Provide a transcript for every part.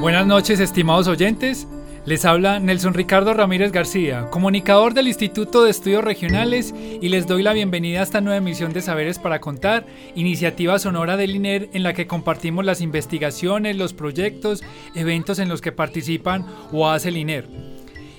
Buenas noches, estimados oyentes. Les habla Nelson Ricardo Ramírez García, comunicador del Instituto de Estudios Regionales, y les doy la bienvenida a esta nueva emisión de Saberes para Contar, iniciativa sonora del INER en la que compartimos las investigaciones, los proyectos, eventos en los que participan o hace el INER.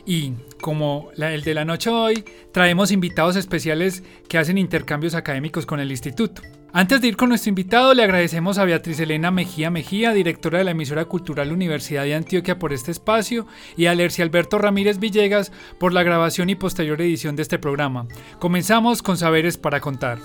Y, como el de la noche hoy, traemos invitados especiales que hacen intercambios académicos con el instituto. Antes de ir con nuestro invitado, le agradecemos a Beatriz Elena Mejía Mejía, directora de la emisora cultural Universidad de Antioquia, por este espacio, y a Lercy Alberto Ramírez Villegas por la grabación y posterior edición de este programa. Comenzamos con Saberes para Contar.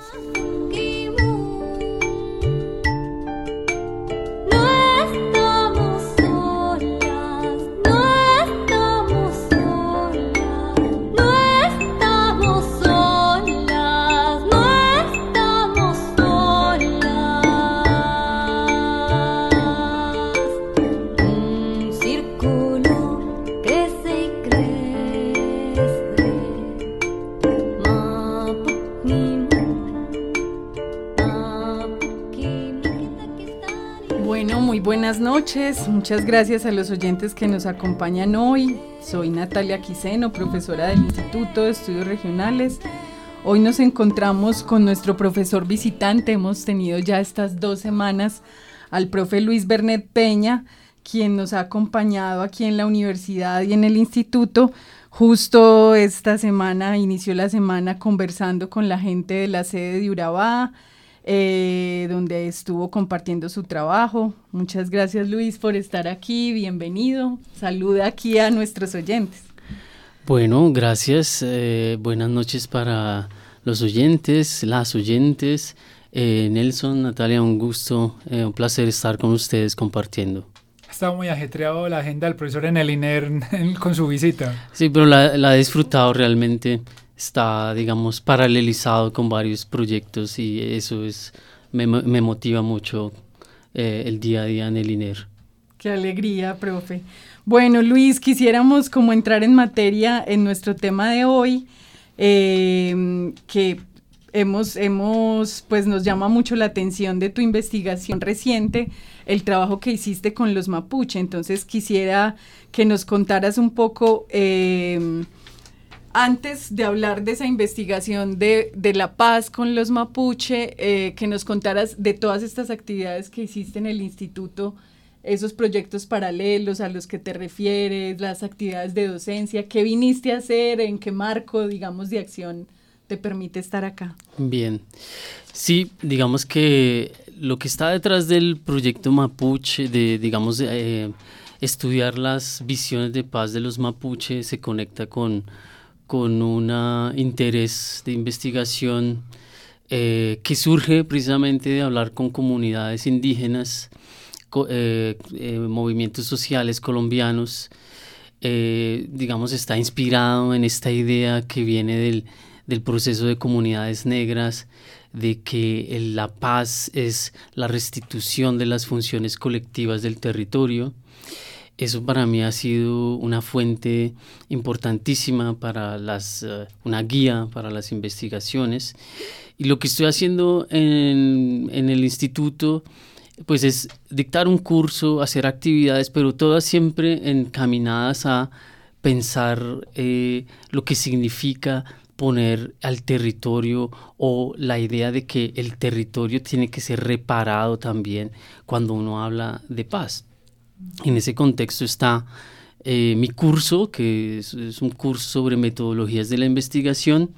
Buenas noches. Muchas gracias a los oyentes que nos acompañan hoy. Soy Natalia Quiseno, profesora del Instituto de Estudios Regionales. Hoy nos encontramos con nuestro profesor visitante. Hemos tenido ya estas dos semanas al profe Luis Bernet Peña, quien nos ha acompañado aquí en la universidad y en el instituto. Justo esta semana, inició la semana conversando con la gente de la sede de Urabá, eh, donde estuvo compartiendo su trabajo. Muchas gracias Luis por estar aquí, bienvenido. Saluda aquí a nuestros oyentes. Bueno, gracias. eh, buenas noches para los oyentes, las oyentes. Eh, Nelson, Natalia, un gusto, eh, un placer estar con ustedes compartiendo. Ha estado muy ajetreado la agenda del profesor en el INER con su visita. Sí, pero la, la he disfrutado realmente. Está, digamos, paralelizado con varios proyectos y eso es me, me motiva mucho eh, el día a día en el INER. Qué alegría, profe. Bueno, Luis, quisiéramos como entrar en materia en nuestro tema de hoy, eh, que hemos, hemos, pues nos llama mucho la atención de tu investigación reciente, el trabajo que hiciste con los mapuche. Entonces quisiera que nos contaras un poco, eh, antes de hablar de esa investigación de, de la paz con los mapuche, eh, que nos contaras de todas estas actividades que hiciste en el instituto, esos proyectos paralelos a los que te refieres, las actividades de docencia, qué viniste a hacer, en qué marco, digamos, de acción te permite estar acá. Bien. Sí, digamos que lo que está detrás del proyecto Mapuche, de, digamos, eh, estudiar las visiones de paz de los mapuche, se conecta con, con un interés de investigación eh, que surge precisamente de hablar con comunidades indígenas, eh, eh, movimientos sociales colombianos. digamos, está inspirado en esta idea que viene del, del proceso de comunidades negras, de que la paz es la restitución de las funciones colectivas del territorio. Eso para mí ha sido una fuente importantísima para las, eh, una guía para las investigaciones. Y lo que estoy haciendo en, en el instituto pues es dictar un curso, hacer actividades, pero todas siempre encaminadas a pensar eh, lo que significa poner al territorio o la idea de que el territorio tiene que ser reparado también cuando uno habla de paz. En ese contexto está eh, mi curso, que es, es, un curso sobre metodologías de la investigación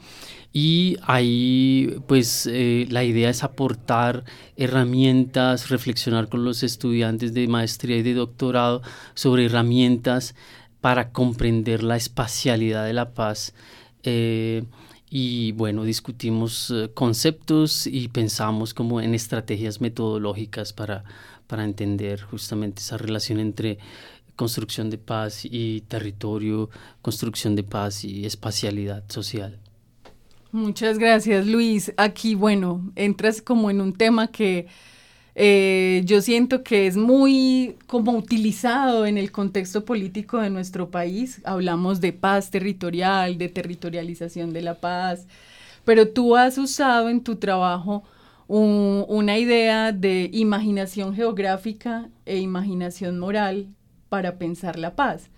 y ahí pues eh, la idea es aportar herramientas, reflexionar con los estudiantes de maestría y de doctorado sobre herramientas para comprender la espacialidad de la paz. Eh, y bueno, discutimos eh, conceptos y pensamos como en estrategias metodológicas para, para entender justamente esa relación entre construcción de paz y territorio, construcción de paz y espacialidad social. Muchas gracias, Luis. Aquí, bueno, entras como en un tema que eh, yo siento que es muy como utilizado en el contexto político de nuestro país. Hablamos de paz territorial, de territorialización de la paz, pero tú has usado en tu trabajo un, una idea de imaginación geográfica e imaginación moral para pensar la paz.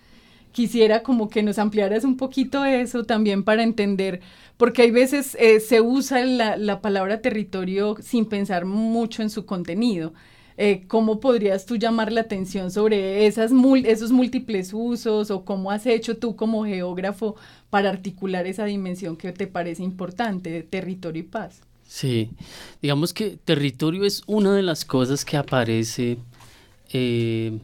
Quisiera como que nos ampliaras un poquito eso también para entender porque hay veces eh, se usa la, la, palabra territorio sin pensar mucho en su contenido. Eh, ¿Cómo podrías tú llamar la atención sobre esos múltiples usos o cómo has hecho tú como geógrafo para articular esa dimensión que te parece importante territorio y paz? Sí, digamos que territorio es una de las cosas que aparece eh,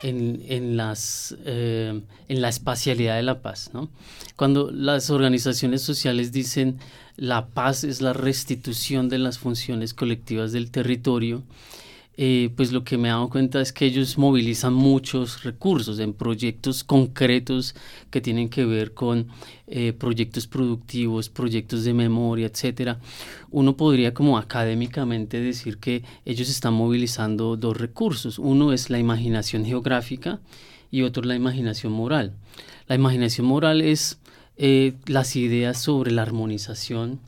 en, en, las, eh, en la espacialidad de la paz. ¿no? Cuando las organizaciones sociales dicen la paz es la restitución de las funciones colectivas del territorio, eh, pues lo que me he dado cuenta es que ellos movilizan muchos recursos en proyectos concretos que tienen que ver con eh, proyectos productivos, proyectos de memoria, etcétera. Uno podría como académicamente decir que ellos están movilizando dos recursos. Uno es la imaginación geográfica y otro la imaginación moral. La imaginación moral es eh, las ideas sobre la armonización,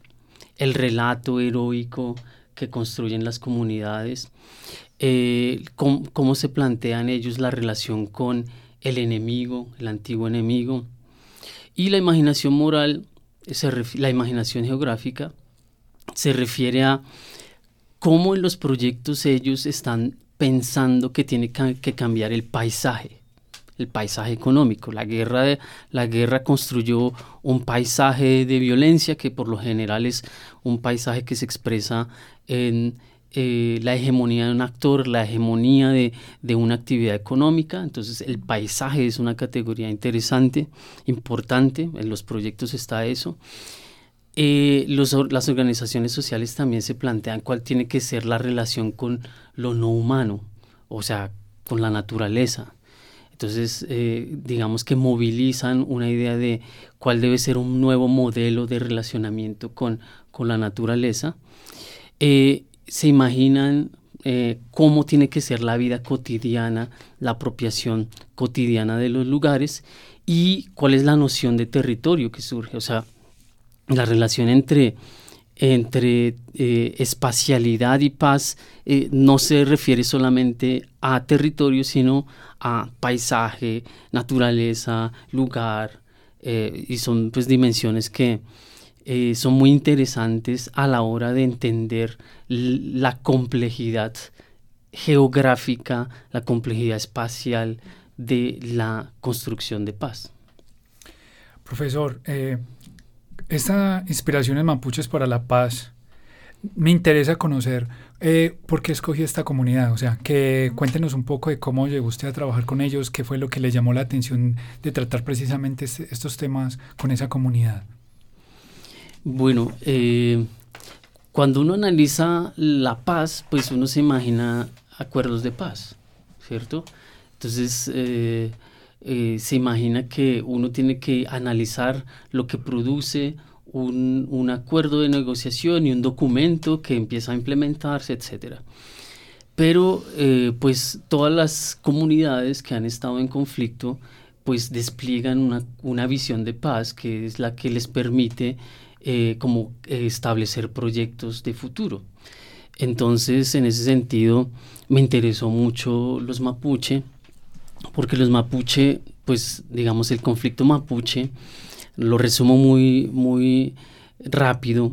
el relato heroico, que construyen las comunidades, eh, cómo, se plantean ellos la relación con el enemigo, el antiguo enemigo. Y la imaginación moral, la imaginación geográfica, se refiere a cómo en los proyectos ellos están pensando que tiene que cambiar el paisaje el paisaje económico. La guerra, la guerra construyó un paisaje de violencia que por lo general es un paisaje que se expresa en eh, la hegemonía de un actor, la hegemonía de, de, una actividad económica. Entonces el paisaje es una categoría interesante, importante, en los proyectos está eso. Eh, los, las organizaciones sociales también se plantean cuál tiene que ser la relación con lo no humano, o sea, con la naturaleza. Entonces, eh, digamos que movilizan una idea de cuál debe ser un nuevo modelo de relacionamiento con, con la naturaleza. Eh, se imaginan eh, cómo tiene que ser la vida cotidiana, la apropiación cotidiana de los lugares y cuál es la noción de territorio que surge, o sea, la relación entre, entre eh, espacialidad y paz eh, no se refiere solamente a territorio, sino paisaje, naturaleza, lugar, eh, y son pues dimensiones que, eh, son muy interesantes a la hora de entender la complejidad geográfica, la complejidad espacial de la construcción de paz. Profesor, eh, esta inspiración en Mapuches para la paz, me interesa conocer eh, por qué escogió esta comunidad. O sea, que cuéntenos un poco de cómo llegó usted a trabajar con ellos, qué fue lo que le llamó la atención de tratar precisamente este, estos temas con esa comunidad. Bueno, eh, cuando uno analiza la paz, pues uno se imagina acuerdos de paz, ¿cierto? Entonces, eh, se imagina que uno tiene que analizar lo que produce un, un, acuerdo de negociación y un documento que empieza a implementarse, etcétera. Pero, eh, pues, todas las comunidades que han estado en conflicto, pues, despliegan una, una visión de paz que es la que les permite eh, como establecer proyectos de futuro. Entonces, en ese sentido, me interesó mucho los mapuche, porque los mapuche, pues digamos, el conflicto mapuche, lo resumo muy, muy rápido,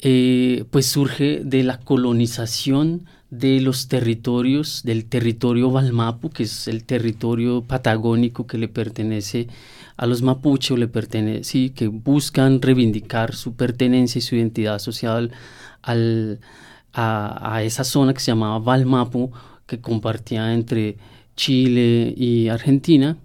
eh, pues surge de la colonización de los territorios, del territorio Balmapu, que es el territorio patagónico que le pertenece a los mapuche o le sí, que buscan reivindicar su pertenencia y su identidad social al, a, a, esa zona que se llamaba Valmapu, que compartía entre Chile y Argentina.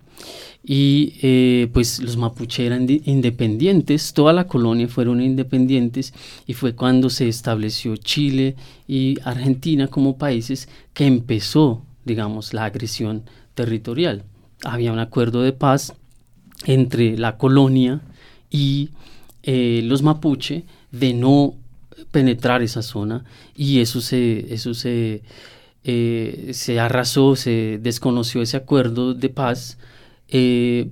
Y eh, pues los mapuche eran independientes, toda la colonia fueron independientes y fue cuando se estableció Chile y Argentina como países que empezó, digamos, la agresión territorial. Había un acuerdo de paz entre la colonia y eh, los mapuche de no penetrar esa zona y eso se, eso se, eh, se arrasó, se desconoció ese acuerdo de paz eh,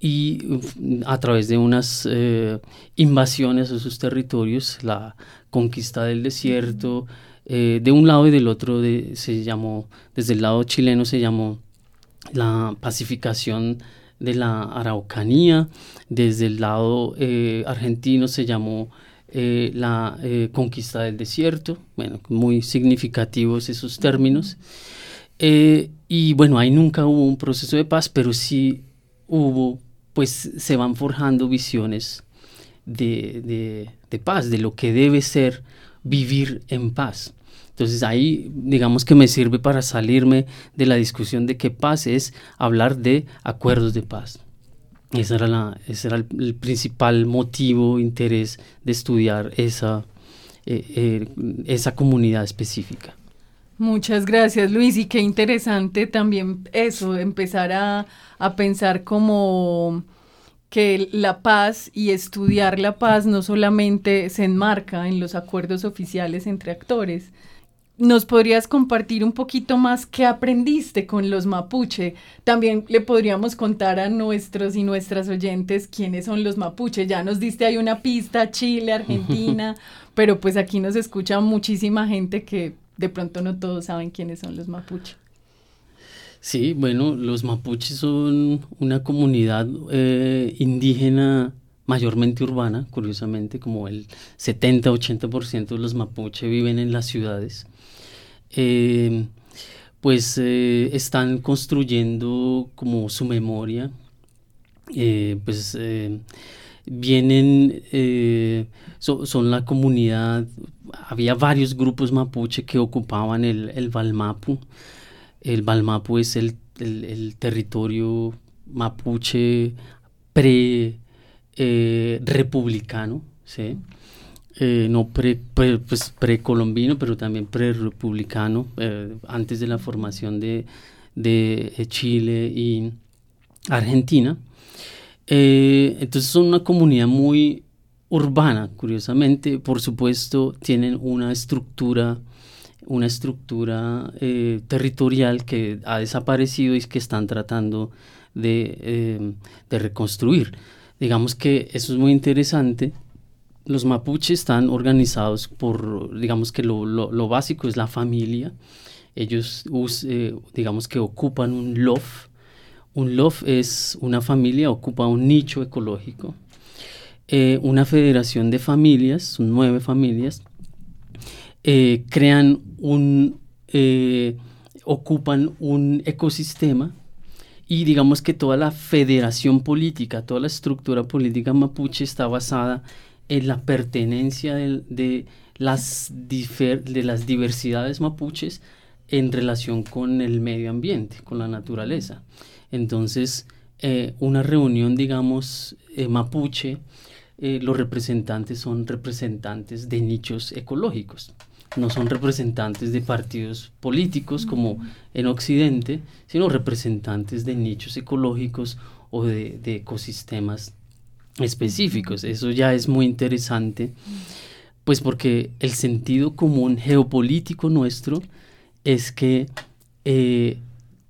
y a través de unas eh, invasiones a sus territorios, la conquista del desierto, eh, de un lado y del otro se llamó, desde el lado chileno se llamó la pacificación de la Araucanía, desde el lado argentino se llamó la conquista del desierto, bueno, muy significativos esos términos. Y bueno, ahí nunca hubo un proceso de paz, pero sí hubo, pues se van forjando visiones de, de, de paz, de lo que debe ser vivir en paz. Entonces ahí digamos que me sirve para salirme de la discusión de qué paz es hablar de acuerdos de paz. Esa era la, ese era el, el principal motivo, interés de estudiar esa, eh, eh, esa comunidad específica. Muchas gracias Luis y qué interesante también eso, empezar a, a pensar como que la paz y estudiar la paz no solamente se enmarca en los acuerdos oficiales entre actores, ¿Nos podrías compartir un poquito más qué aprendiste con los mapuche? También le podríamos contar a nuestros y nuestras oyentes quiénes son los mapuche. Ya nos diste ahí una pista, Chile, Argentina, pero pues aquí nos escucha muchísima gente que de pronto no todos saben quiénes son los mapuche. Sí, bueno, los mapuches son una comunidad eh, indígena mayormente urbana, curiosamente, como el 70-80% de los mapuche viven en las ciudades eh, pues eh, están construyendo como su memoria, pues vienen, so, son la comunidad, había varios grupos mapuche que ocupaban el, el Valmapu, el Valmapu es el, el, territorio mapuche pre-republicano, ¿sí? eh, no pre, pre, pues, precolombino, pero también pre-republicano, eh, antes de la formación de, de Chile y Argentina. Eh, entonces son una comunidad muy urbana, curiosamente, por supuesto, tienen una estructura una estructura eh, territorial que ha desaparecido y que están tratando de, eh, de reconstruir. Digamos que eso es muy interesante los mapuches están organizados por, digamos que lo, básico es la familia. Ellos, eh, digamos que ocupan un lof. Un lof es una familia, ocupa un nicho ecológico. Eh, una federación de familias, son nueve familias, eh, crean un, eh, ocupan un ecosistema y digamos que toda la federación política, toda la estructura política mapuche está basada en la pertenencia de, las, de las diversidades mapuches en relación con el medio ambiente, con la naturaleza. Entonces, eh, una reunión, digamos, eh, mapuche, eh, los representantes son representantes de nichos ecológicos, no son representantes de partidos políticos como en Occidente, sino representantes de nichos ecológicos o de, de ecosistemas específicos. Eso ya es muy interesante, pues porque el sentido común geopolítico nuestro es que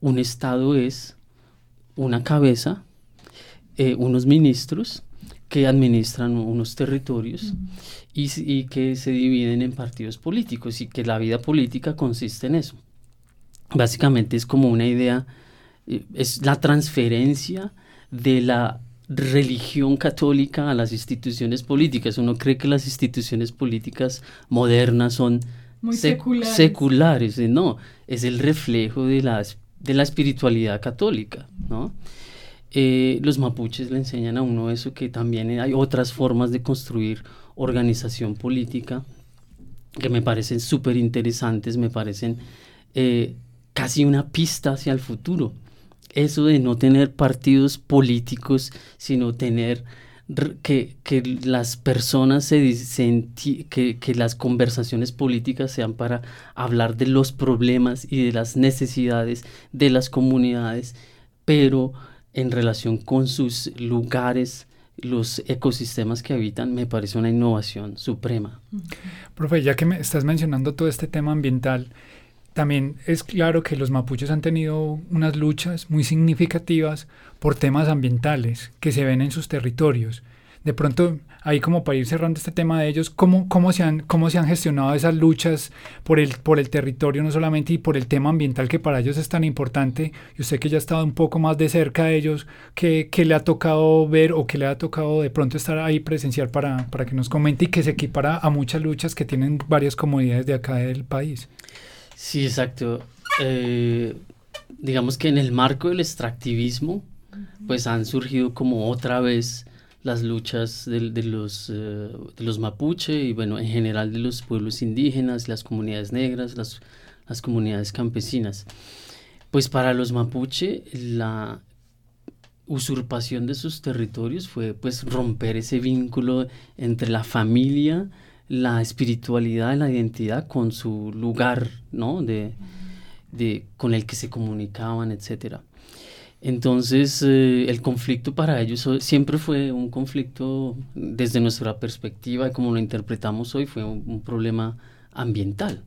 un Estado es una cabeza, eh, unos ministros que administran unos territorios y, s- y que se dividen en partidos políticos y que la vida política consiste en eso. Básicamente es como una idea, eh, es la transferencia de la religión católica a las instituciones políticas. Uno cree que las instituciones políticas modernas son Muy sec- seculares. seculares, y no, es el reflejo de la, es- de la espiritualidad católica, ¿no? Eh, los mapuches le enseñan a uno eso, que también hay otras formas de construir organización política que me parecen súper interesantes, me parecen eh, casi una pista hacia el futuro. Eso de no tener partidos políticos, sino tener que, que las personas se, se que, que las conversaciones políticas sean para hablar de los problemas y de las necesidades de las comunidades, pero en relación con sus lugares, los ecosistemas que habitan, me parece una innovación suprema. Profe, ya que me estás mencionando todo este tema ambiental, también es claro que los mapuches han tenido unas luchas muy significativas por temas ambientales que se ven en sus territorios. De pronto, ahí como para ir cerrando este tema de ellos, ¿cómo, cómo, se, han, cómo se han gestionado esas luchas por el, por el territorio no solamente y por el tema ambiental que para ellos es tan importante? Y usted que ya ha estado un poco más de cerca de ellos, ¿qué, qué le ha tocado ver o qué le ha tocado de pronto estar ahí presencial para, para que nos comente y que se equipara a muchas luchas que tienen varias comunidades de acá del país? Sí, exacto. Eh, digamos que en el marco del extractivismo, pues han surgido como otra vez las luchas de, los, eh, de los mapuche y bueno, en general de los pueblos indígenas, las comunidades negras, las, las comunidades campesinas. Pues para los mapuche la usurpación de sus territorios fue pues romper ese vínculo entre la familia, la espiritualidad, la identidad con su lugar, ¿no? De, de, con el que se comunicaban, etcétera. Entonces, eh, el conflicto para ellos siempre fue un conflicto, desde nuestra perspectiva y como lo interpretamos hoy, fue un, un problema ambiental.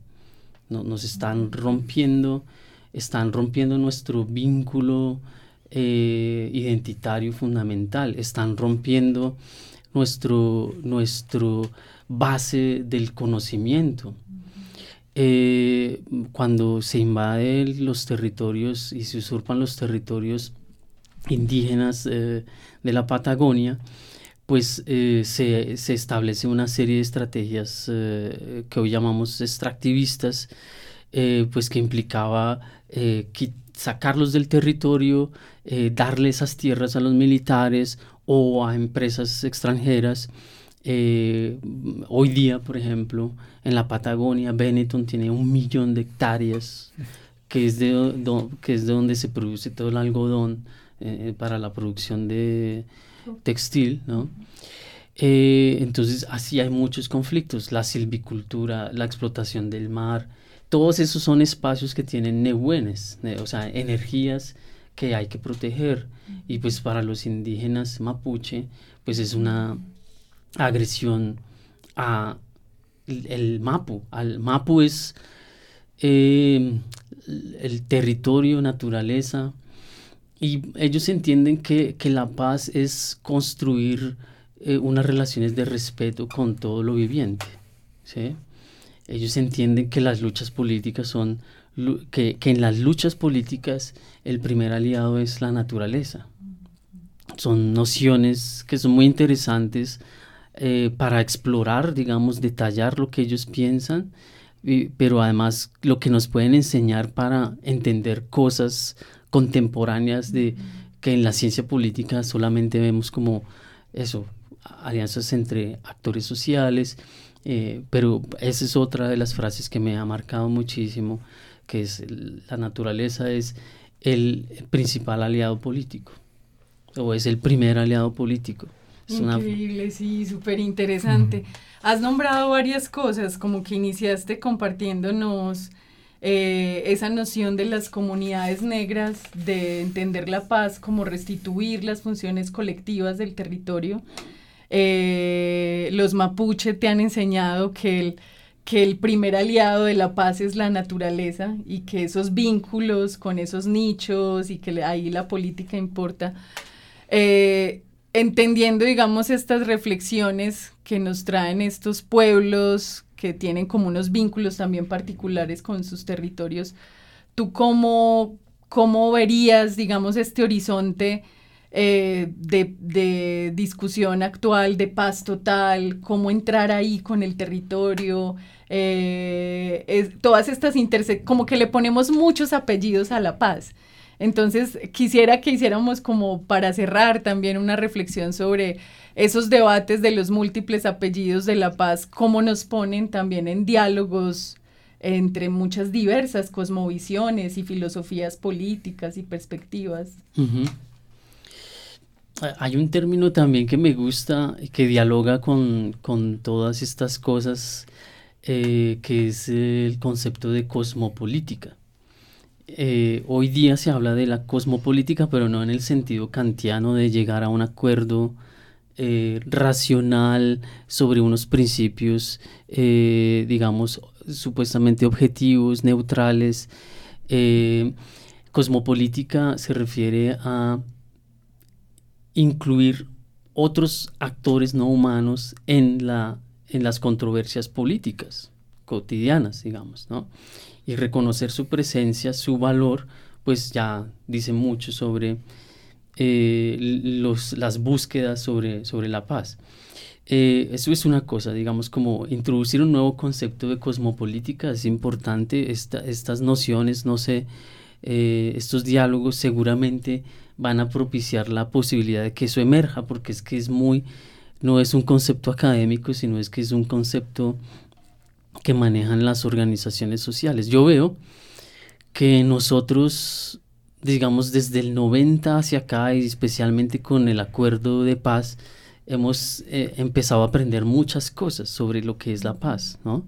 No- nos están rompiendo, están rompiendo nuestro vínculo eh, identitario fundamental, están rompiendo nuestro, nuestro base del conocimiento. Eh, cuando se invaden los territorios y se usurpan los territorios indígenas eh, de la Patagonia, pues eh, se, se establece una serie de estrategias que hoy llamamos extractivistas, pues que implicaba sacarlos del territorio, darle esas tierras a los militares o a empresas extranjeras. Eh, hoy día, por ejemplo, en la Patagonia, Benetton tiene un millón de hectáreas, que es de, do- que es de donde se produce todo el algodón eh, para la producción de textil, ¿no? Eh, entonces, así hay muchos conflictos, la silvicultura, la explotación del mar, todos esos son espacios que tienen nehuenes, ne- o sea, energías que hay que proteger. Y pues para los indígenas mapuche, pues es una agresión a el, el mapu. Al mapu es eh, el territorio, naturaleza, y ellos entienden que, que la paz es construir eh, unas relaciones de respeto con todo lo viviente. ¿sí? Ellos entienden que las luchas políticas son, que, que en las luchas políticas el primer aliado es la naturaleza. Son nociones que son muy interesantes eh, para explorar, digamos, detallar lo que ellos piensan, pero además lo que nos pueden enseñar para entender cosas contemporáneas de que en la ciencia política solamente vemos como eso, alianzas entre actores sociales, eh, pero esa es otra de las frases que me ha marcado muchísimo, que es la naturaleza es el principal aliado político, o es el primer aliado político. Es una- Increíble, sí, súper interesante. Has nombrado varias cosas, como que iniciaste compartiéndonos eh, esa noción de las comunidades negras, de entender la paz como restituir las funciones colectivas del territorio. Eh, los mapuche te han enseñado que el, que el primer aliado de la paz es la naturaleza y que esos vínculos con esos nichos y que ahí la política importa. Eh, entendiendo, digamos, estas reflexiones que nos traen estos pueblos que tienen como unos vínculos también particulares con sus territorios, ¿tú cómo, cómo verías, digamos, este horizonte eh, de, de discusión actual, de paz total, cómo entrar ahí con el territorio? eh, todas estas intersecciones, como que le ponemos muchos apellidos a la paz. Entonces, quisiera que hiciéramos como para cerrar también una reflexión sobre esos debates de los múltiples apellidos de la paz, cómo nos ponen también en diálogos entre muchas diversas cosmovisiones y filosofías políticas y perspectivas. Ah, Hay un término también que me gusta, que dialoga con, con todas estas cosas, eh, que es el concepto de cosmopolítica. Eh, hoy día se habla de la cosmopolítica, pero no en el sentido kantiano de llegar a un acuerdo eh, racional sobre unos principios, eh, digamos, supuestamente objetivos, neutrales. Cosmopolítica se refiere a incluir otros actores no humanos en, la, en las controversias políticas cotidianas, digamos, ¿no? Y reconocer su presencia, su valor, pues ya dice mucho sobre eh, los, las búsquedas sobre, sobre la paz. Eh, eso es una cosa, digamos, como introducir un nuevo concepto de cosmopolítica es importante. Esta- estas nociones, no sé, eh, estos diálogos seguramente van a propiciar la posibilidad de que eso emerja, porque es que es muy, no es un concepto académico, sino es que es un concepto que manejan las organizaciones sociales. Yo veo que nosotros, digamos, desde el 90 hacia acá, y especialmente con el acuerdo de paz, hemos eh, empezado a aprender muchas cosas sobre lo que es la paz, ¿no?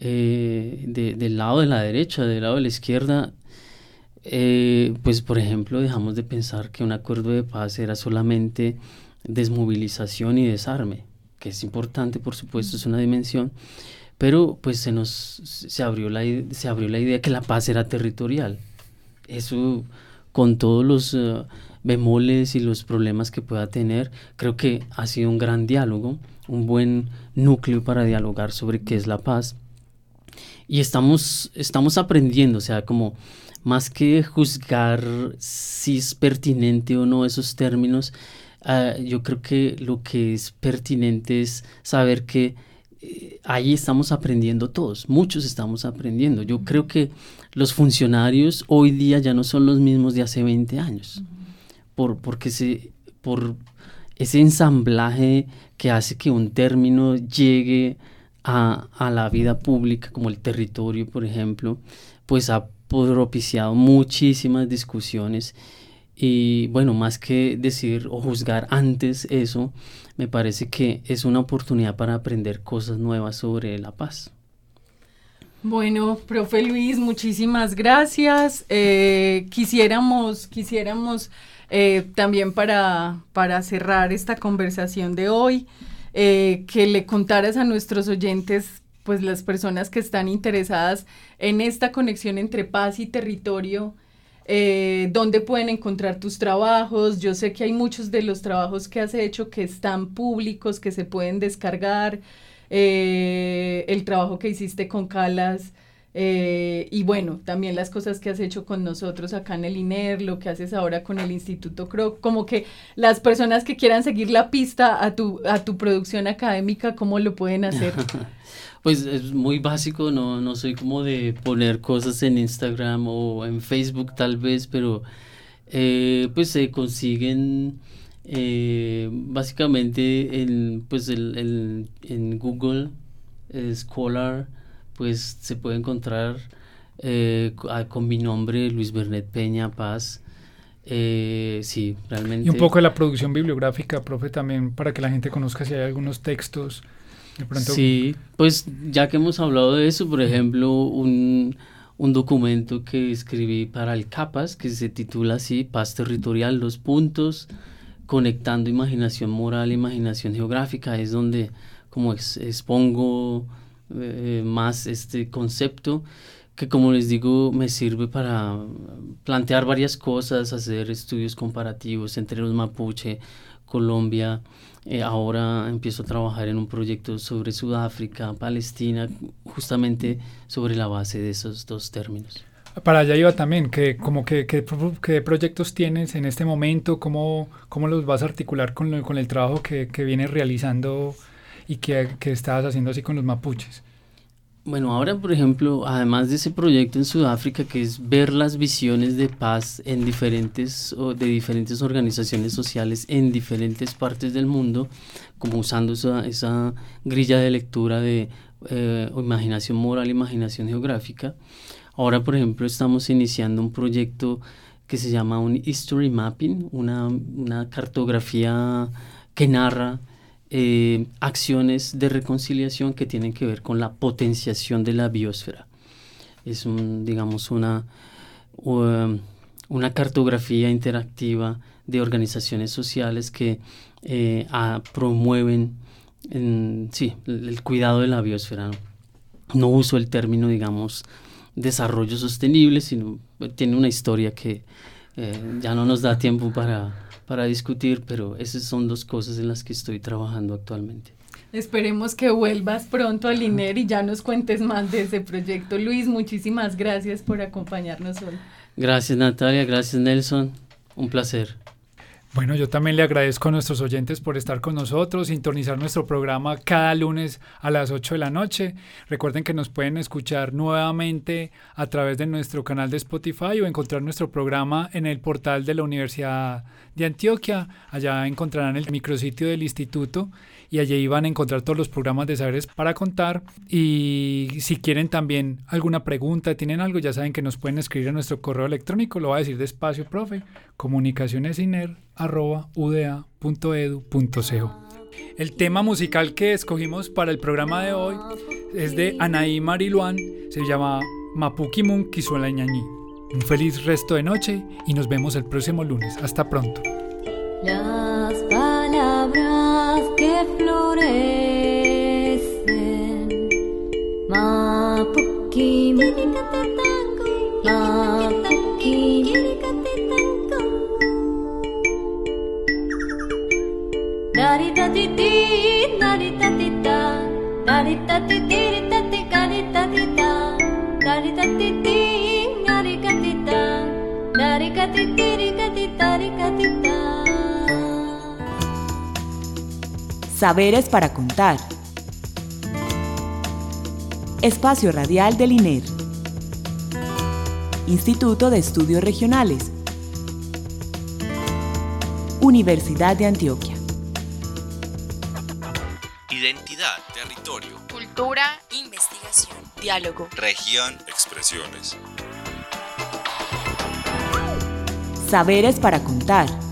Eh, de- del lado de la derecha, del lado de la izquierda, eh, pues por ejemplo dejamos de pensar que un acuerdo de paz era solamente desmovilización y desarme, que es importante, por supuesto, es una dimensión, pero pues se nos se abrió la, se abrió la idea que la paz era territorial. Eso con todos los eh, bemoles y los problemas que pueda tener, creo que ha sido un gran diálogo, un buen núcleo para dialogar sobre qué es la paz. Y estamos, estamos aprendiendo, o sea, como más que juzgar si es pertinente o no esos términos, ah, yo creo que lo que es pertinente es saber que ahí estamos aprendiendo todos, muchos estamos aprendiendo. Yo creo que los funcionarios hoy día ya no son los mismos de hace 20 años, por, porque se, por ese ensamblaje que hace que un término llegue a, a la vida pública, como el territorio, por ejemplo, pues ha propiciado muchísimas discusiones y bueno, más que decir o juzgar antes eso, me parece que es una oportunidad para aprender cosas nuevas sobre la paz. Bueno, profe Luis, muchísimas gracias. Eh, quisiéramos, quisiéramos eh, también para, para cerrar esta conversación de hoy, eh, que le contaras a nuestros oyentes, pues las personas que están interesadas en esta conexión entre paz y territorio, eh, dónde pueden encontrar tus trabajos. Yo sé que hay muchos de los trabajos que has hecho que están públicos, que se pueden descargar. eh, el trabajo que hiciste con Calas. Eh, y bueno, también las cosas que has hecho con nosotros acá en el INER, lo que haces ahora con el Instituto CROC, como que las personas que quieran seguir la pista a tu, a tu producción académica, ¿cómo lo pueden hacer? Pues es muy básico, no, no soy como de poner cosas en Instagram o en Facebook tal vez, pero eh, pues se consiguen eh, básicamente en, pues el, en Google eh, Scholar, pues se puede encontrar eh, ah, con mi nombre Luis Bernet Peña Paz. Eh, sí, realmente. Y un poco de la producción bibliográfica, profe, también para que la gente conozca si hay algunos textos. De pronto, Sí, pues ya que hemos hablado de eso, por ejemplo, un, un documento que escribí para el CAPAS, que se titula así, Paz Territorial, dos puntos, conectando imaginación moral imaginación geográfica, es donde como ex- expongo eh, más este concepto que como les digo me sirve para plantear varias cosas, hacer estudios comparativos entre los mapuche Colombia. Eh, ahora empiezo a trabajar en un proyecto sobre Sudáfrica, Palestina, justamente sobre la base de esos dos términos. Para allá iba también, que como que, que, qué proyectos tienes en este momento, cómo, cómo los vas a articular con, lo- con el trabajo que, que vienes realizando y que, que estás haciendo así con los mapuches. Bueno, ahora, por ejemplo, además de ese proyecto en Sudáfrica, que es ver las visiones de paz en diferentes, o de diferentes organizaciones sociales en diferentes partes del mundo, como usando esa, esa grilla de lectura de eh, imaginación moral, imaginación geográfica. Ahora, por ejemplo, estamos iniciando un proyecto que se llama un History Mapping, una, una cartografía que narra eh, acciones de reconciliación que tienen que ver con la potenciación de la biosfera. Es un, digamos, una, um, una cartografía interactiva de organizaciones sociales que eh, a- promueven en- sí, el, el cuidado de la biosfera. ¿no? No uso el término, digamos, desarrollo sostenible, sino eh, tiene una historia que eh, ya no nos da tiempo para, para discutir, pero esas son dos cosas en las que estoy trabajando actualmente. Esperemos que vuelvas pronto al INER y ya nos cuentes más de ese proyecto. Luis, muchísimas gracias por acompañarnos hoy. Gracias Natalia, gracias Nelson, un placer. Bueno, yo también le agradezco a nuestros oyentes por estar con nosotros, sintonizar nuestro programa cada lunes a las 8 de la noche. Recuerden que nos pueden escuchar nuevamente a través de nuestro canal de Spotify o encontrar nuestro programa en el portal de la Universidad de Antioquia. Allá encontrarán el micrositio del instituto y allí van a encontrar todos los programas de saberes para contar. Y si quieren también alguna pregunta, tienen algo, ya saben que nos pueden escribir a nuestro correo electrónico, lo va a decir despacio, profe, comunicacionesiner.uda.edu.co. El tema musical que escogimos para el programa de hoy es de Anaí Mariluán, se llama Mapukimun Kisuelañañi. Un feliz resto de noche y nos vemos el próximo lunes. Hasta pronto. Las palabras que florecen. Mapuki, Mapuki. Saberes para contar. Espacio Radial del INER. Instituto de Estudios Regionales. Universidad de Antioquia. Diálogo. región, expresiones. Saberes para contar.